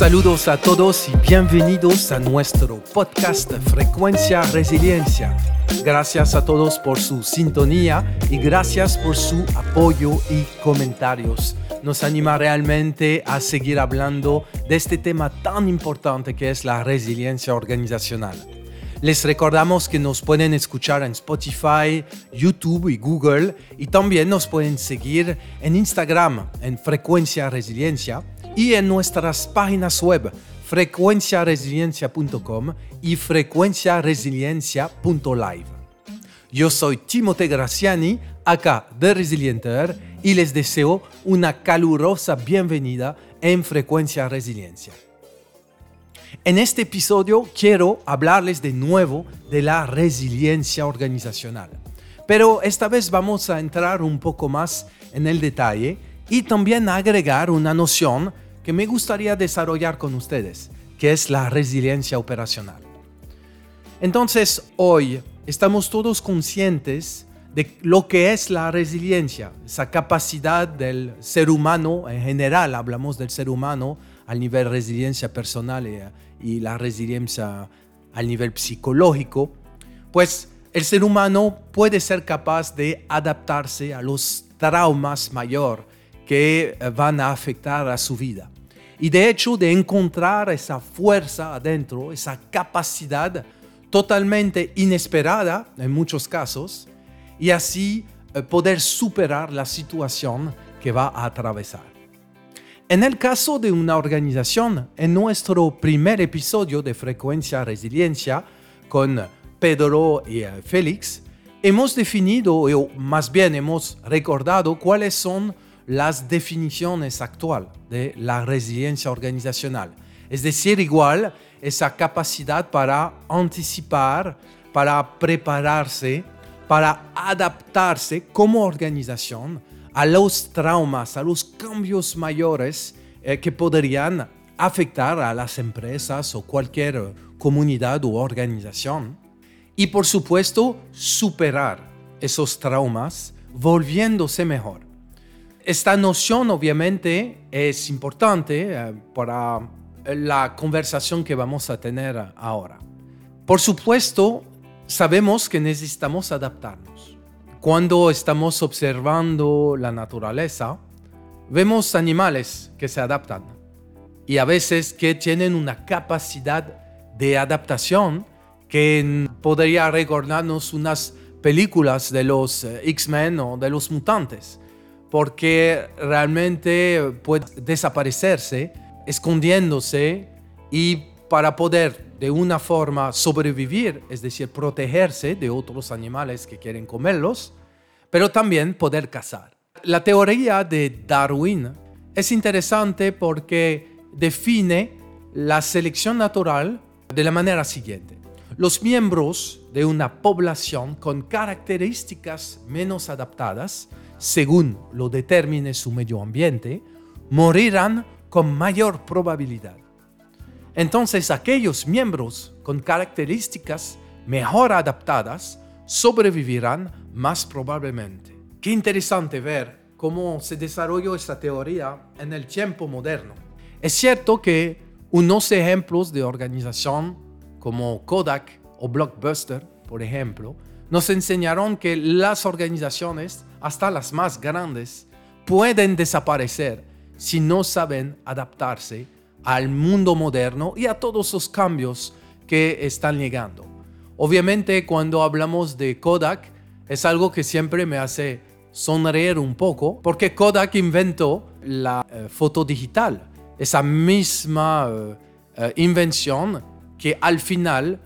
Saludos a todos y bienvenidos a nuestro podcast Frecuencia Resiliencia. Gracias a todos por su sintonía y gracias por su apoyo y comentarios. Nos anima realmente a seguir hablando de este tema tan importante que es la resiliencia organizacional. Les recordamos que nos pueden escuchar en Spotify, YouTube y Google y también nos pueden seguir en Instagram en Frecuencia Resiliencia y en nuestras páginas web frecuenciaresiliencia.com y frecuenciaresiliencia.live. Yo soy Timote Graciani, acá de Resilienter, y les deseo una calurosa bienvenida en Frecuencia Resiliencia. En este episodio quiero hablarles de nuevo de la resiliencia organizacional, pero esta vez vamos a entrar un poco más en el detalle y también agregar una noción que me gustaría desarrollar con ustedes, que es la resiliencia operacional. Entonces, hoy estamos todos conscientes de lo que es la resiliencia, esa capacidad del ser humano en general, hablamos del ser humano al nivel resiliencia personal y, la resiliencia al nivel psicológico, pues el ser humano puede ser capaz de adaptarse a los traumas mayores que eh, van a afectar a su vida. Y de hecho de encontrar esa fuerza adentro, esa capacidad totalmente inesperada en muchos casos, y así eh, poder superar la situación que va a atravesar. En el caso de una organización, en nuestro primer episodio de Frecuencia Resiliencia con Pedro y eh, Félix, hemos definido, o más bien hemos recordado cuáles son las definiciones actuales de la resiliencia organizacional. Es decir, igual esa capacidad para anticipar, para prepararse, para adaptarse como organización a los traumas, a los cambios mayores eh, que podrían afectar a las empresas o cualquier comunidad u organización. Y por supuesto, superar esos traumas volviéndose mejor. Esta noción obviamente es importante eh, para la conversación que vamos a tener ahora. Por supuesto, sabemos que necesitamos adaptarnos. Cuando estamos observando la naturaleza, vemos animales que se adaptan y a veces que tienen una capacidad de adaptación que podría recordarnos unas películas de los eh, X-Men o de los mutantes porque realmente puede desaparecerse escondiéndose y para poder de una forma sobrevivir, es decir, protegerse de otros animales que quieren comerlos, pero también poder cazar. La teoría de Darwin es interesante porque define la selección natural de la manera siguiente. Los miembros de una población con características menos adaptadas según lo determine su medio ambiente, morirán con mayor probabilidad. Entonces aquellos miembros con características mejor adaptadas sobrevivirán más probablemente. Qué interesante ver cómo se desarrolló esta teoría en el tiempo moderno. Es cierto que unos ejemplos de organización como Kodak o Blockbuster, por ejemplo, nos enseñaron que las organizaciones hasta las más grandes, pueden desaparecer si no saben adaptarse al mundo moderno y a todos los cambios que están llegando. Obviamente cuando hablamos de Kodak es algo que siempre me hace sonreír un poco porque Kodak inventó la eh, foto digital, esa misma eh, eh, invención que al final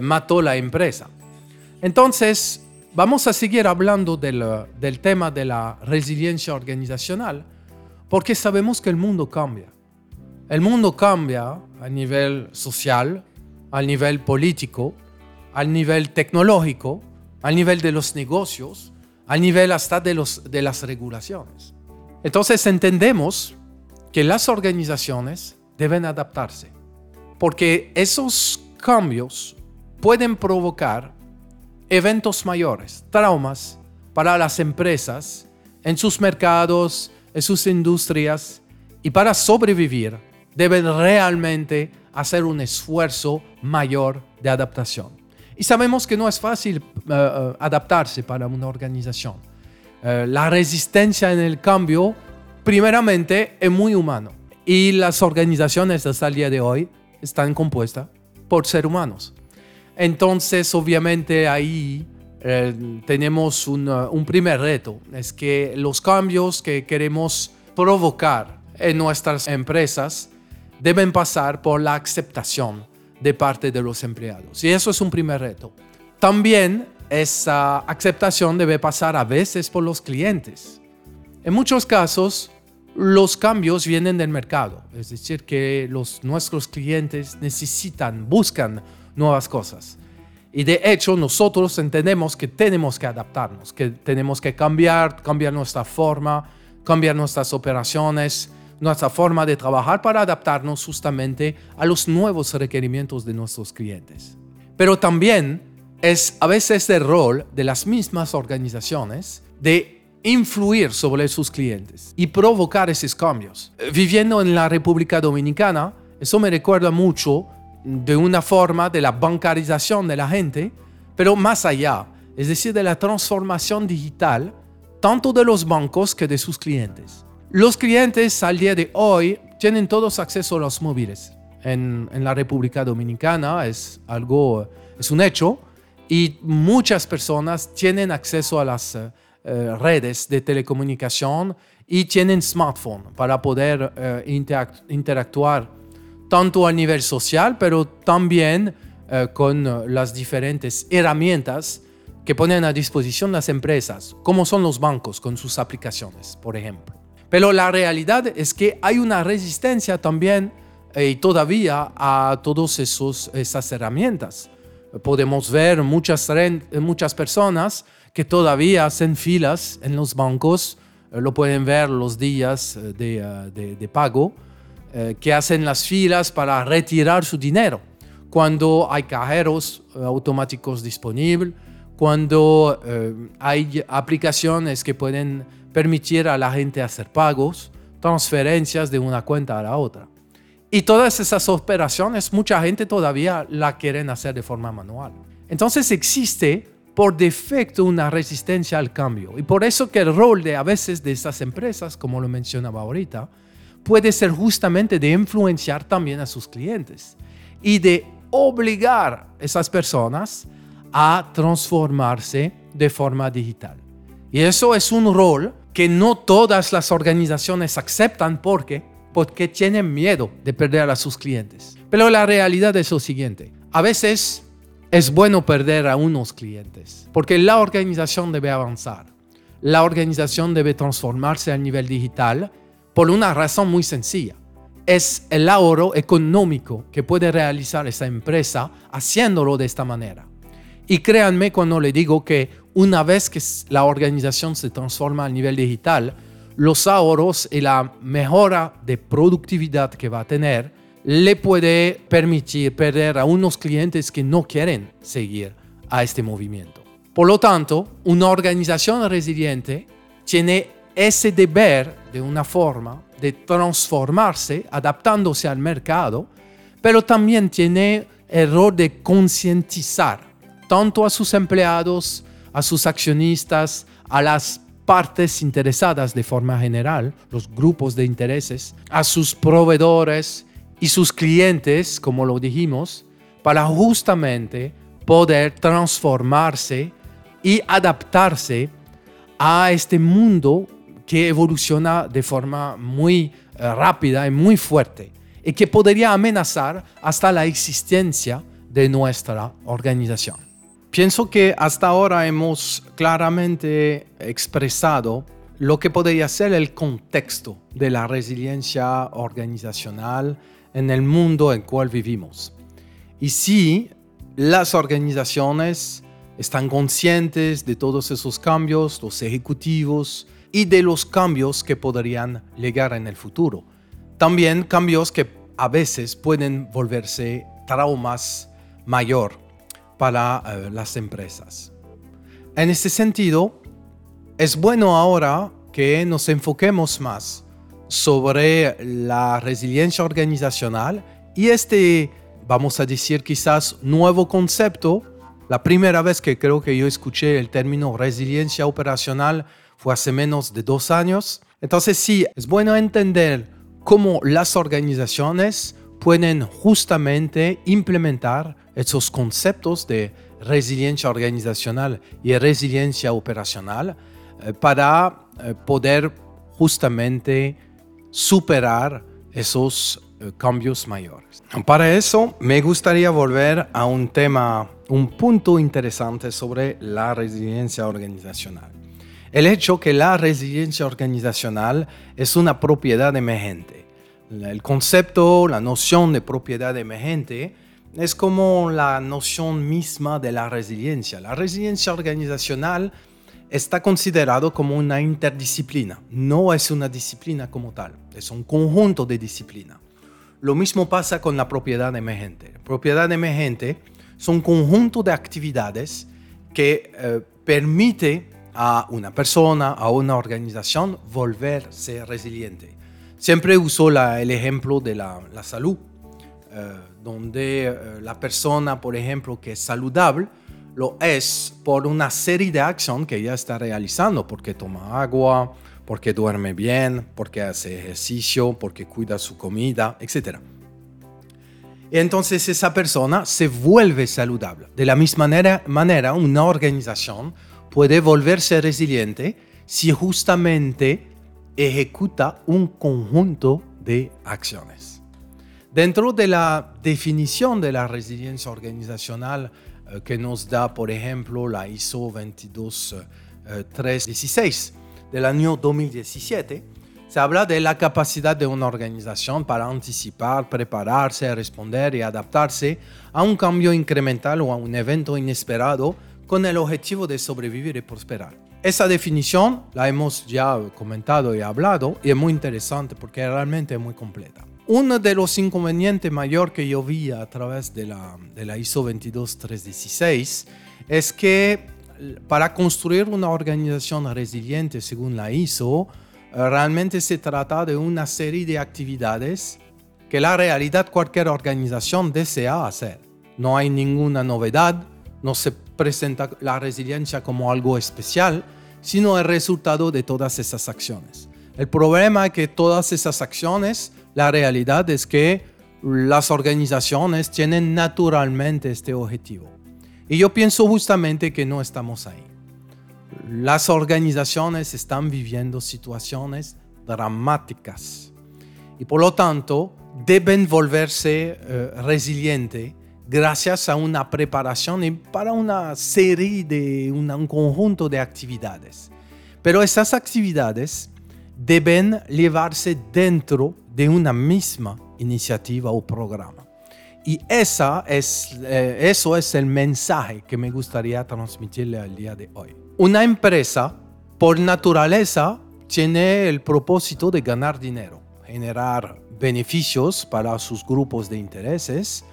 mató la empresa. Entonces, Vamos a seguir hablando del, tema de la resiliencia organizacional porque sabemos que el mundo cambia. El mundo cambia a nivel social, a nivel político, al nivel tecnológico, al nivel de los negocios, al nivel hasta de las regulaciones. Entonces entendemos que las organizaciones deben adaptarse, porque esos cambios pueden provocar eventos mayores, traumas para las empresas en sus mercados, en sus industrias, y para sobrevivir deben realmente hacer un esfuerzo mayor de adaptación. Y sabemos que no es fácil eh, adaptarse para una organización. Eh, la resistencia en el cambio, primeramente, es muy humano. Y las organizaciones hasta el día de hoy están compuestas por seres humanos. Entonces, obviamente, ahí tenemos un, un primer reto. Es que los cambios que queremos provocar en nuestras empresas deben pasar por la aceptación de parte de los empleados. Y eso es un primer reto. También esa aceptación debe pasar a veces por los clientes. En muchos casos, los cambios vienen del mercado, es decir, que los, nuestros clientes necesitan, buscan nuevas cosas. Y de hecho, nosotros entendemos que tenemos que adaptarnos, que tenemos que cambiar, cambiar nuestra forma, cambiar nuestras operaciones, nuestra forma de trabajar para adaptarnos justamente a los nuevos requerimientos de nuestros clientes. Pero también es a veces el rol de las mismas organizaciones de influir sobre sus clientes y provocar esos cambios. Viviendo en la República Dominicana, eso me recuerda mucho de una forma de la bancarización de la gente, pero más allá, es decir, de la transformación digital, tanto de los bancos que de sus clientes. Los clientes al día de hoy tienen todos acceso a los móviles. En, la República Dominicana es algo, es un hecho y muchas personas tienen acceso a las eh, redes de telecomunicación y tienen smartphone para poder eh, interactuar tanto a nivel social, pero también con las diferentes herramientas que ponen a disposición las empresas, como son los bancos con sus aplicaciones, por ejemplo. Pero la realidad es que hay una resistencia también eh, y todavía a todas esas herramientas. Podemos ver muchas, muchas personas que todavía hacen filas en los bancos, eh, lo pueden ver los días eh, de, de, pago, que hacen las filas para retirar su dinero cuando hay cajeros automáticos disponibles, cuando hay aplicaciones que pueden permitir a la gente hacer pagos, transferencias de una cuenta a la otra. Y todas esas operaciones, mucha gente todavía la quieren hacer de forma manual. Entonces existe por defecto una resistencia al cambio. Y por eso que el rol de a veces de esas empresas, como lo mencionaba ahorita, puede ser justamente de influenciar también a sus clientes y de obligar a esas personas a transformarse de forma digital. Y eso es un rol que no todas las organizaciones aceptan porque porque tienen miedo de perder a sus clientes. Pero la realidad es lo siguiente, a veces es bueno perder a unos clientes, porque la organización debe avanzar. La organización debe transformarse a nivel digital por una razón muy sencilla. Es el ahorro económico que puede realizar esa empresa haciéndolo de esta manera. Y créanme cuando le digo que una vez que la organización se transforma a nivel digital, los ahorros y la mejora de productividad que va a tener le puede permitir perder a unos clientes que no quieren seguir a este movimiento. Por lo tanto, una organización resiliente tiene ese deber de una forma de transformarse, adaptándose al mercado, pero también tiene el rol de concientizar tanto a sus empleados, a sus accionistas, a las partes interesadas de forma general, los grupos de intereses, a sus proveedores y sus clientes, como lo dijimos, para justamente poder transformarse y adaptarse a este mundo que evoluciona de forma muy eh, rápida y muy fuerte y que podría amenazar hasta la existencia de nuestra organización. Pienso que hasta ahora hemos claramente expresado lo que podría ser el contexto de la resiliencia organizacional en el mundo en el cual vivimos. Y si las organizaciones están conscientes de todos esos cambios, los ejecutivos y de los cambios que podrían llegar en el futuro. También cambios que a veces pueden volverse traumas mayor para eh, las empresas. En este sentido, es bueno ahora que nos enfoquemos más sobre la resiliencia organizacional y este, vamos a decir quizás, nuevo concepto. La primera vez que creo que yo escuché el término resiliencia operacional fue hace menos de dos años. Entonces sí, es bueno entender cómo las organizaciones pueden justamente implementar esos conceptos de resiliencia organizacional y resiliencia operacional eh, para eh, poder justamente superar esos eh, cambios mayores. Para eso me gustaría volver a un tema, un punto interesante sobre la resiliencia organizacional. El hecho que la resiliencia organizacional es una propiedad emergente. El concepto, la noción de propiedad emergente es como la noción misma de la resiliencia. La resiliencia organizacional está considerado como una interdisciplina, no es una disciplina como tal, es un conjunto de disciplina. Lo mismo pasa con la propiedad emergente. propiedad emergente es un conjunto de actividades que eh, permite a una persona, a una organización volverse resiliente. Siempre uso el ejemplo de la, salud, eh, donde eh, la persona, por ejemplo, que es saludable, lo es por una serie de acciones que ella está realizando, porque toma agua, porque duerme bien, porque hace ejercicio, porque cuida su comida, etc. Entonces esa persona se vuelve saludable. De la misma manera, manera, una organización puede volverse resiliente si justamente ejecuta un conjunto de acciones. Dentro de la definición de la resiliencia organizacional eh, que nos da, por ejemplo, la ISO 22316 eh, del año 2017, se habla de la capacidad de una organización para anticipar, prepararse, responder y adaptarse a un cambio incremental o a un evento inesperado con el objetivo de sobrevivir y prosperar. Esa definición la hemos ya comentado y hablado y es muy interesante porque realmente es muy completa. Uno de los inconvenientes mayor que yo vi a través de la, de la ISO 22316 es que para construir una organización resiliente según la ISO, eh, realmente se trata de una serie de actividades que la realidad cualquier organización desea hacer. No hay ninguna novedad, no se presenta la resiliencia como algo especial, sino el resultado de todas esas acciones. El problema es que todas esas acciones la realidad es que las organizaciones tienen naturalmente este objetivo. Y yo pienso justamente que no estamos ahí. Las organizaciones están viviendo situaciones dramáticas y por lo tanto deben volverse eh, resilientes gracias a una preparación y para una serie de un conjunto de actividades. Pero esas actividades deben llevarse dentro de una misma iniciativa o programa. Y esa es, eh, eso es el mensaje que me gustaría transmitirle al día de hoy. Una empresa, por naturaleza, tiene el propósito de ganar dinero, generar beneficios para sus grupos de intereses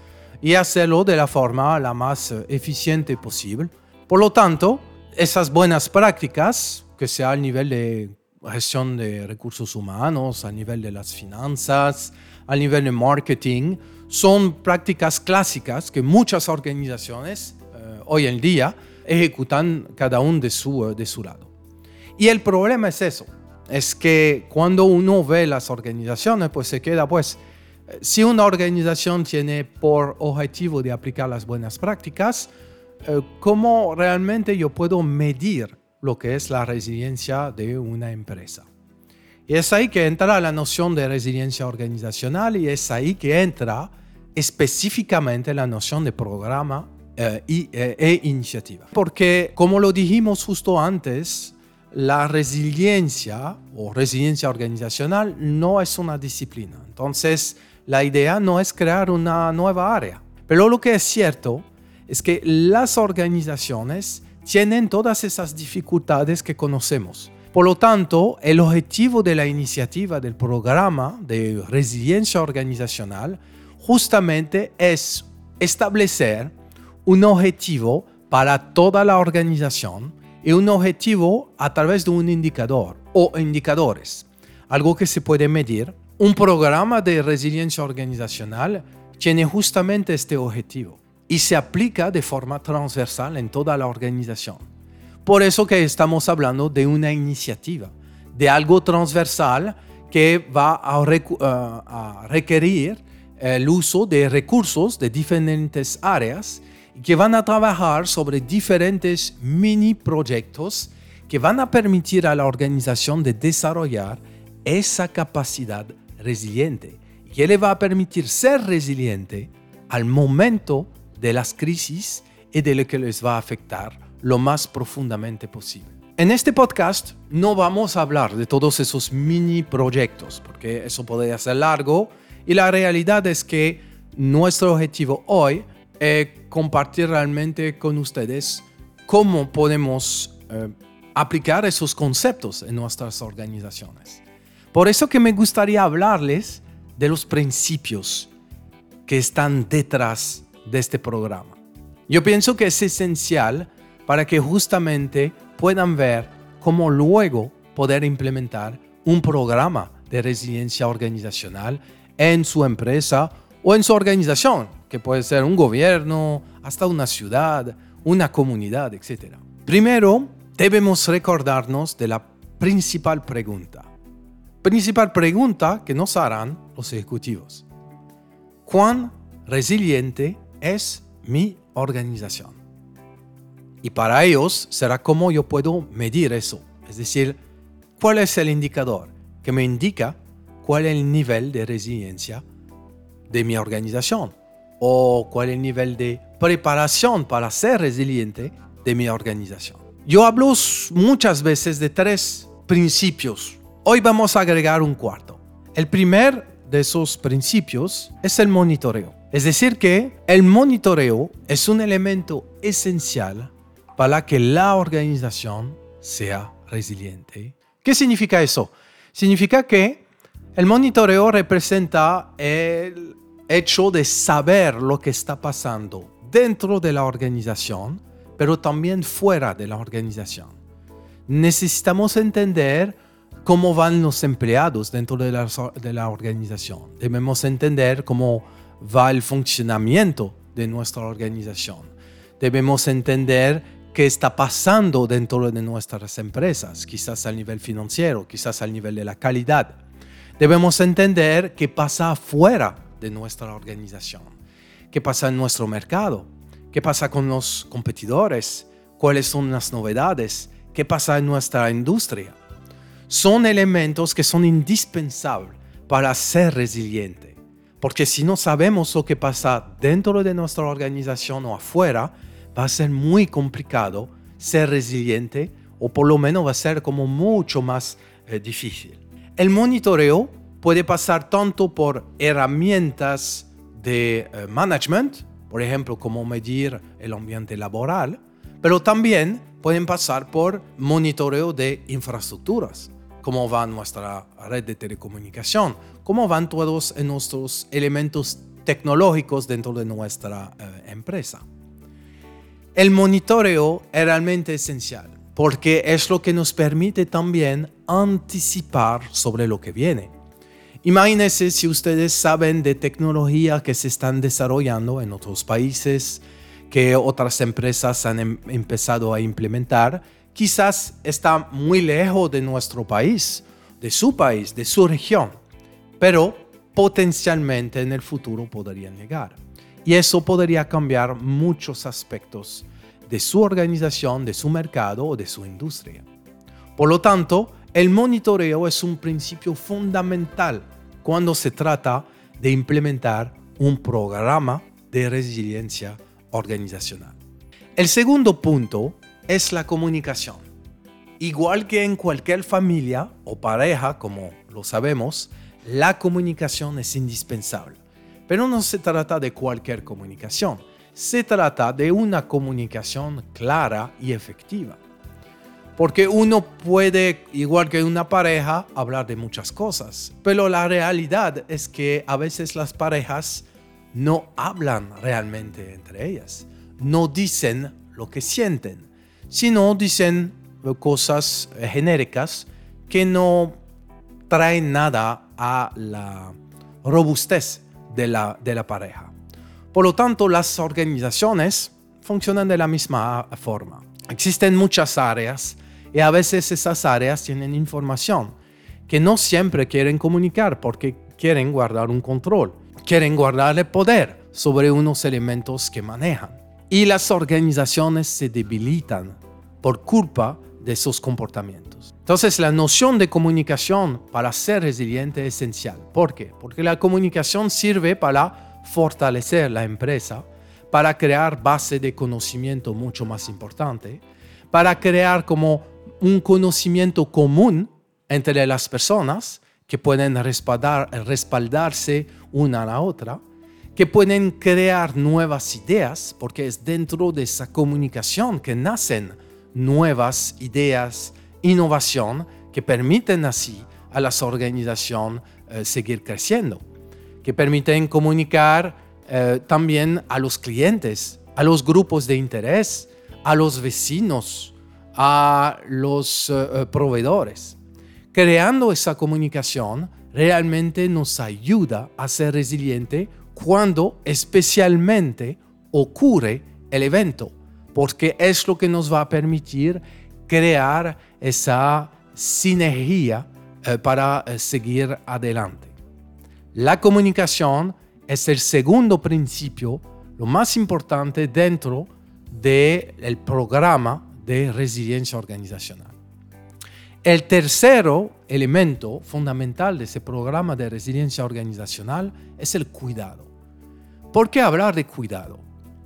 y hacerlo de la forma la más eficiente posible. Por lo tanto, esas buenas prácticas, que sea al nivel de gestión de recursos humanos, a nivel de las finanzas, a nivel de marketing, son prácticas clásicas que muchas organizaciones eh, hoy en día ejecutan cada uno de su, eh, de su lado. Y el problema es eso, es que cuando uno ve las organizaciones, pues se queda, pues, eh, si una organización tiene por objetivo de aplicar las buenas prácticas, ¿cómo realmente yo puedo medir lo que es la resiliencia de una empresa. Y es ahí que entra la noción de resiliencia organizacional y es ahí que entra específicamente la noción de programa eh, y, eh, e iniciativa. Porque, como lo dijimos justo antes, la resiliencia o resiliencia organizacional no es una disciplina. Entonces, la idea no es crear una nueva área. Pero lo que es cierto es que las organizaciones tienen todas esas dificultades que conocemos. Por lo tanto, el objetivo de la iniciativa del programa de resiliencia organizacional justamente es establecer un objetivo para toda la organización y un objetivo a través de un indicador o indicadores, algo que se puede medir. Un programa de resiliencia organizacional tiene justamente este objetivo y se aplica de forma transversal en toda la organización. Por eso que estamos hablando de una iniciativa, de algo transversal que va a, eh, requerir el uso de recursos de diferentes áreas y que van a trabajar sobre diferentes mini proyectos que van a permitir a la organización de desarrollar esa capacidad resiliente y que le va a permitir ser resiliente al momento de las crisis y de lo que les va a afectar lo más profundamente posible. En este podcast no vamos a hablar de todos esos mini proyectos, porque eso podría ser largo y la realidad es que nuestro objetivo hoy es compartir realmente con ustedes cómo podemos eh, aplicar esos conceptos en nuestras organizaciones. Por eso que me gustaría hablarles de los principios que están detrás de este programa. Yo pienso que es esencial para que justamente puedan ver cómo luego poder implementar un programa de resiliencia organizacional en su empresa o en su organización, que puede ser un gobierno, hasta una ciudad, una comunidad, etc. Primero, debemos recordarnos de la principal pregunta. Principal pregunta que nos harán los ejecutivos. ¿Cuán resiliente es mi organización? Y para ellos será cómo yo puedo medir eso. Es decir, cuál es el indicador que me indica cuál es el nivel de resiliencia de mi organización o cuál es el nivel de preparación para ser resiliente de mi organización. Yo hablo muchas veces de tres principios. Hoy vamos a agregar un cuarto. El primer de esos principios es el monitoreo. Es decir, que el monitoreo es un elemento esencial para que la organización sea resiliente. ¿Qué significa eso? Significa que el monitoreo representa el hecho de saber lo que está pasando dentro de la organización, pero también fuera de la organización. Necesitamos entender cómo van los empleados dentro de la, de la organización. Debemos entender cómo va el funcionamiento de nuestra organización. Debemos entender qué está pasando dentro de nuestras empresas, quizás al nivel financiero, quizás al nivel de la calidad. Debemos entender qué pasa afuera de nuestra organización, qué pasa en nuestro mercado, qué pasa con los competidores, cuáles son las novedades, qué pasa en nuestra industria. Son elementos que son indispensables para ser resiliente, porque si no sabemos lo que pasa dentro de nuestra organización o afuera, va a ser muy complicado ser resiliente o por lo menos va a ser como mucho más eh, difícil. El monitoreo puede pasar tanto por herramientas de eh, management, por ejemplo, como medir el ambiente laboral, pero también pueden pasar por monitoreo de infraestructuras, cómo va nuestra red de telecomunicación, cómo van todos nuestros elementos tecnológicos dentro de nuestra eh, empresa. El monitoreo es realmente esencial porque es lo que nos permite también anticipar sobre lo que viene. Imagínense si ustedes saben de tecnología que se están desarrollando en otros países, que otras empresas han em, empezado a implementar, quizás está muy lejos de nuestro país, de su país, de su región, pero potencialmente en el futuro podrían llegar. Y eso podría cambiar muchos aspectos de su organización, de su mercado o de su industria. Por lo tanto, el monitoreo es un principio fundamental cuando se trata de implementar un programa de resiliencia organizacional. El segundo punto es la comunicación. Igual que en cualquier familia o pareja, como lo sabemos, la comunicación es indispensable. Pero no se trata de cualquier comunicación, se trata de una comunicación clara y efectiva. Porque uno puede, igual que una pareja, hablar de muchas cosas. Pero la realidad es que a veces las parejas no hablan realmente entre ellas. No dicen lo que sienten, sino dicen cosas genéricas que no traen nada a la robustez de la, de la pareja. Por lo tanto, las organizaciones funcionan de la misma forma. Existen muchas áreas y a veces esas áreas tienen información que no siempre quieren comunicar porque quieren guardar un control, quieren guardar el poder sobre unos elementos que manejan. Y las organizaciones se debilitan por culpa de esos comportamientos. Entonces la noción de comunicación para ser resiliente es esencial. ¿Por qué? Porque la comunicación sirve para fortalecer la empresa, para crear base de conocimiento mucho más importante, para crear como un conocimiento común entre las personas que pueden respaldar, respaldarse una a la otra, que pueden crear nuevas ideas, porque es dentro de esa comunicación que nacen nuevas ideas, innovación, que permiten así a las organizaciones eh, seguir creciendo, que permiten comunicar eh, también a los clientes, a los grupos de interés, a los vecinos, a los eh, proveedores. Creando esa comunicación realmente nos ayuda a ser resiliente cuando especialmente ocurre el evento porque es lo que nos va a permitir crear esa sinergia eh, para eh, seguir adelante. La comunicación es el segundo principio, lo más importante dentro del programa de resiliencia organizacional. El tercero elemento fundamental de ese programa de resiliencia organizacional es el cuidado. ¿Por qué hablar de cuidado?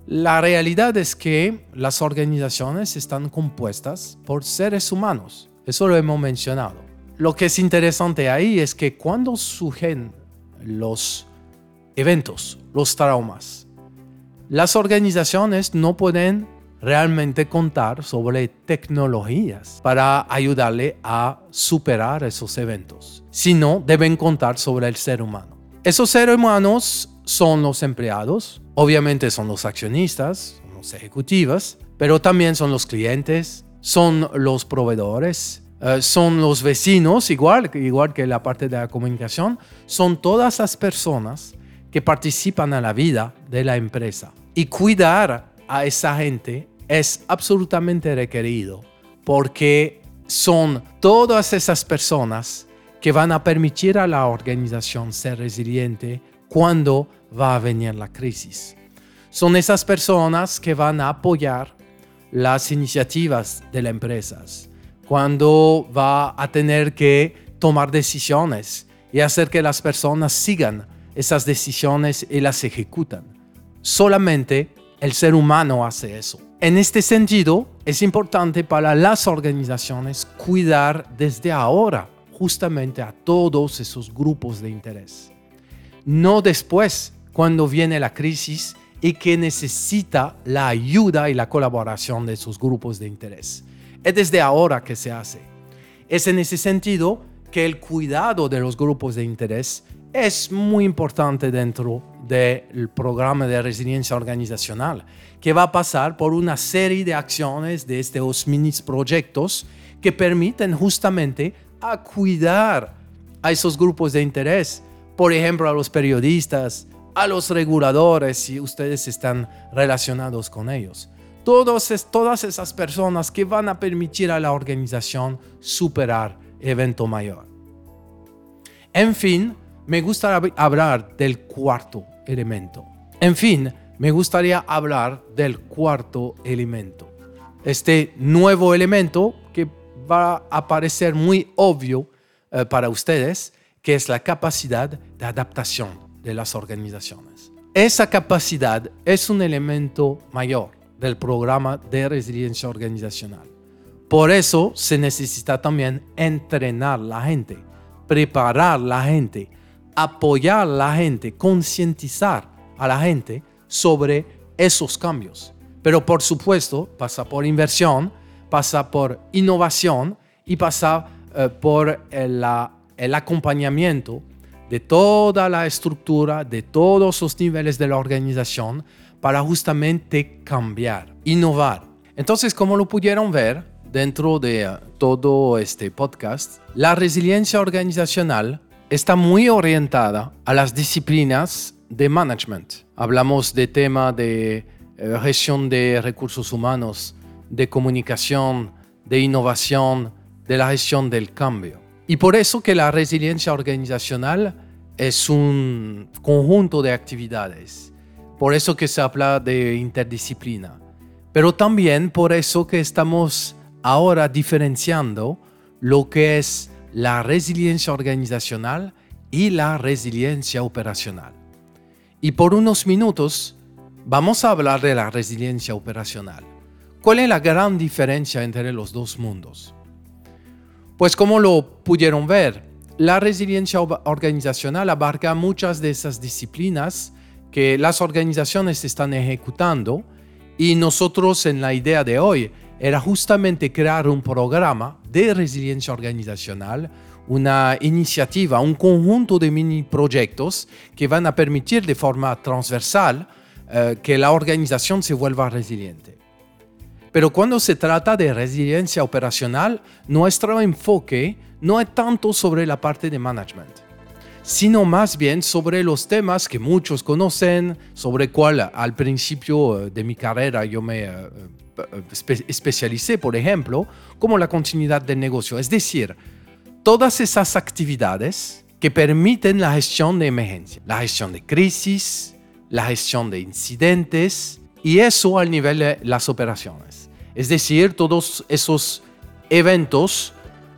La realidad es que las organizaciones están compuestas por seres humanos. Eso lo hemos mencionado. Lo que es interesante ahí es que cuando surgen los eventos, los traumas, las organizaciones no pueden realmente contar sobre tecnologías para ayudarle a superar esos eventos, sino deben contar sobre el ser humano. Esos seres humanos son los empleados, obviamente son los accionistas, los ejecutivos, pero también son los clientes, son los proveedores, eh, son los vecinos, igual, igual que la parte de la comunicación, son todas las personas que participan en la vida de la empresa. Y cuidar a esa gente es absolutamente requerido porque son todas esas personas que van a permitir a la organización ser resiliente cuando va a venir la crisis. Son esas personas que van a apoyar las iniciativas de las empresas cuando va a tener que tomar decisiones y hacer que las personas sigan esas decisiones y las ejecutan. Solamente el ser humano hace eso. En este sentido, es importante para las organizaciones cuidar desde ahora justamente a todos esos grupos de interés no después, cuando viene la crisis y que necesita la ayuda y la colaboración de sus grupos de interés. Es desde ahora que se hace. Es en ese sentido que el cuidado de los grupos de interés es muy importante dentro del programa de resiliencia organizacional, que va a pasar por una serie de acciones de estos mini proyectos que permiten justamente a cuidar a esos grupos de interés por ejemplo, a los periodistas, a los reguladores, si ustedes están relacionados con ellos. Todos, todas esas personas que van a permitir a la organización superar evento mayor. En fin, me gustaría hablar del cuarto elemento. En fin, me gustaría hablar del cuarto elemento. Este nuevo elemento que va a parecer muy obvio eh, para ustedes que es la capacidad de adaptación de las organizaciones. Esa capacidad es un elemento mayor del programa de resiliencia organizacional. Por eso se necesita también entrenar la gente, preparar la gente, apoyar a la gente, concientizar a la gente sobre esos cambios. Pero por supuesto pasa por inversión, pasa por innovación y pasa eh, por el, el acompañamiento de toda la estructura, de todos los niveles de la organización para justamente cambiar, innovar. Entonces, como lo pudieron ver dentro de eh, todo este podcast, la resiliencia organizacional está muy orientada a las disciplinas de management. Hablamos de tema de eh, gestión de recursos humanos, de comunicación, de innovación, de la gestión del cambio. Y por eso que la resiliencia organizacional es un conjunto de actividades. Por eso que se habla de interdisciplina. Pero también por eso que estamos ahora diferenciando lo que es la resiliencia organizacional y la resiliencia operacional. Y por unos minutos vamos a hablar de la resiliencia operacional. ¿Cuál es la gran diferencia entre los dos mundos? Pues como lo pudieron ver, la resiliencia organizacional abarca muchas de esas disciplinas que las organizaciones están ejecutando y nosotros en la idea de hoy era justamente crear un programa de resiliencia organizacional, una iniciativa, un conjunto de mini proyectos que van a permitir de forma transversal eh, que la organización se vuelva resiliente. Pero cuando se trata de resiliencia operacional, nuestro enfoque no es tanto sobre la parte de management, sino más bien sobre los temas que muchos conocen, sobre cuál al principio eh, de mi carrera yo me eh, especialicé, por ejemplo, como la continuidad del negocio. Es decir, todas esas actividades que permiten la gestión de emergencia, la gestión de crisis, la gestión de incidentes y eso al nivel de las operaciones. Es decir, todos esos eventos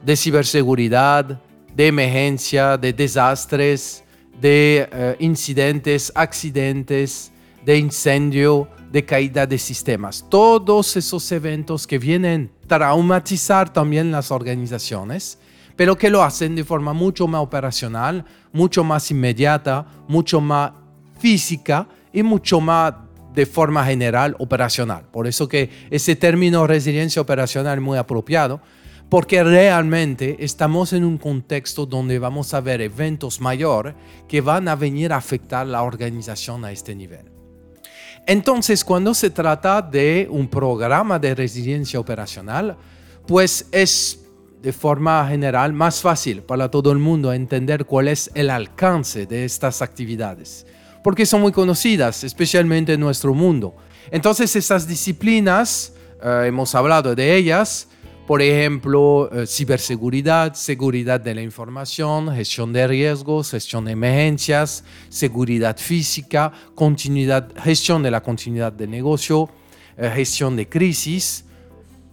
de ciberseguridad, de emergencia, de desastres, de eh, incidentes, accidentes, de incendio, de caída de sistemas. Todos esos eventos que vienen a traumatizar también las organizaciones, pero que lo hacen de forma mucho más operacional, mucho más inmediata, mucho más física y mucho más de forma general operacional. Por eso que ese término resiliencia operacional es muy apropiado, porque realmente estamos en un contexto donde vamos a ver eventos mayores que van a venir a afectar la organización a este nivel. Entonces, cuando se trata de un programa de resiliencia operacional, pues es de forma general más fácil para todo el mundo entender cuál es el alcance de estas actividades, porque son muy conocidas, especialmente en nuestro mundo. Entonces, estas disciplinas, eh, hemos hablado de ellas, por ejemplo, eh, ciberseguridad, seguridad de la información, gestión de riesgos, gestión de emergencias, seguridad física, gestión de la continuidad de negocio, eh, gestión de crisis.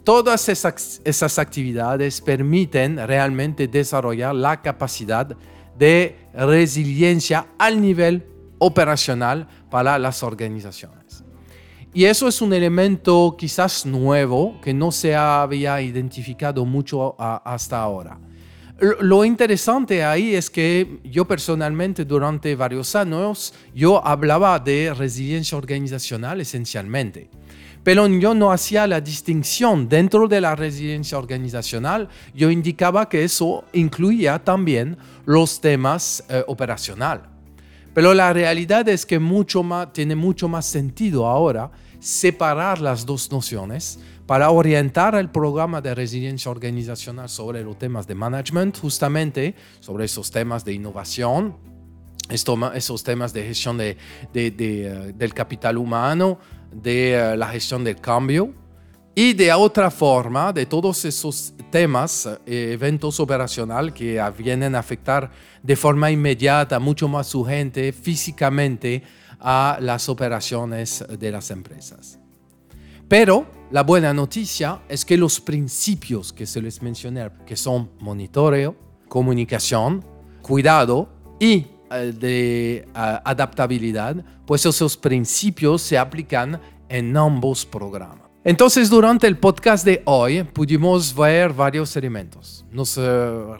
Todas esas, esas actividades permiten realmente desarrollar la capacidad de resiliencia al nivel operacional para las organizaciones. Y eso es un elemento quizás nuevo que no se había identificado mucho hasta ahora. Lo interesante ahí es que yo personalmente durante varios años yo hablaba de resiliencia organizacional esencialmente, pero yo no hacía la distinción dentro de la resiliencia organizacional, yo indicaba que eso incluía también los temas eh, operacional. Pero la realidad es que mucho más, tiene mucho más sentido ahora separar las dos nociones para orientar el programa de resiliencia organizacional sobre los temas de management, justamente sobre esos temas de innovación, esos temas de gestión de, eh, del capital humano, de eh, la gestión del cambio. Y de otra forma de todos esos temas, eh, eventos operacionales que vienen a afectar de forma inmediata, mucho más urgente, físicamente, a las operaciones de las empresas. Pero la buena noticia es que los principios que se les mencioné, que son monitoreo, comunicación, cuidado y eh, de adaptabilidad, pues esos principios se aplican en ambos programas. Entonces, durante el podcast de hoy pudimos ver varios elementos. Nos eh,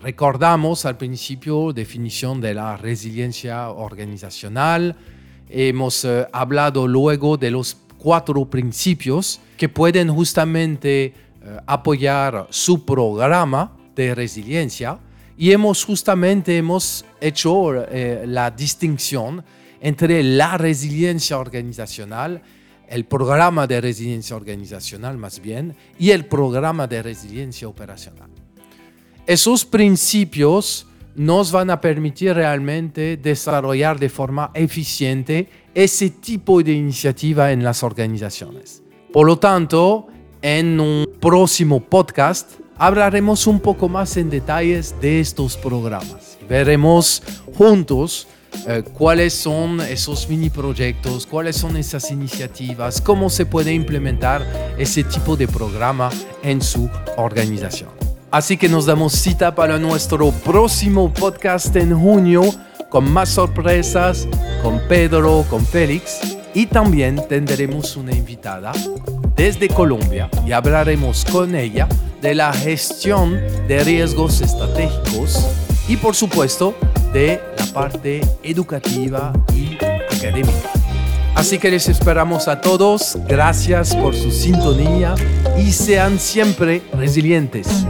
recordamos al principio definición de la resiliencia organizacional, Hemos eh, hablado luego de los cuatro principios que pueden justamente apoyar su programa de resiliencia y hemos justamente hemos hecho la distinción entre la resiliencia organizacional, el programa de resiliencia organizacional más bien, y el programa de resiliencia operacional. Esos principios nos van a permitir realmente desarrollar de forma eficiente ese tipo de iniciativa en las organizaciones. Por lo tanto, en un próximo podcast hablaremos un poco más en detalles de estos programas. Veremos juntos eh, cuáles son esos mini proyectos, cuáles son esas iniciativas, cómo se puede implementar ese tipo de programa en su organización. Así que nos damos cita para nuestro próximo podcast en junio con más sorpresas, con Pedro, con Félix y también tendremos una invitada desde Colombia y hablaremos con ella de la gestión de riesgos estratégicos y por supuesto de la parte educativa y académica. Así que les esperamos a todos, gracias por su sintonía y sean siempre resilientes.